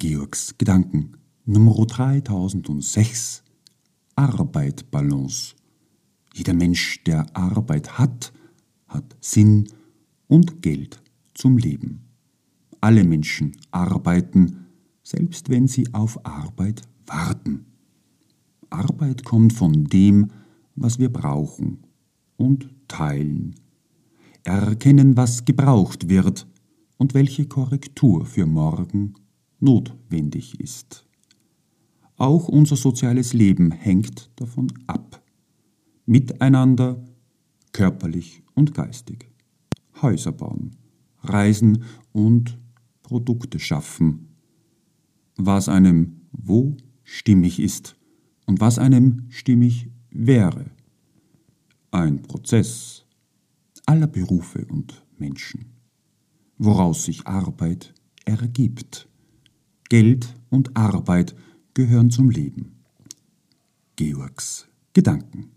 Georgs Gedanken Nummer 3006 Arbeit Balance. Jeder Mensch, der Arbeit hat, hat Sinn und Geld zum Leben. Alle Menschen arbeiten, selbst wenn sie auf Arbeit warten. Arbeit kommt von dem, was wir brauchen und teilen. Erkennen, was gebraucht wird und welche Korrektur für morgen notwendig ist. Auch unser soziales Leben hängt davon ab. Miteinander, körperlich und geistig. Häuser bauen, reisen und Produkte schaffen. Was einem wo stimmig ist und was einem stimmig wäre. Ein Prozess aller Berufe und Menschen, woraus sich Arbeit ergibt. Geld und Arbeit gehören zum Leben. Georgs Gedanken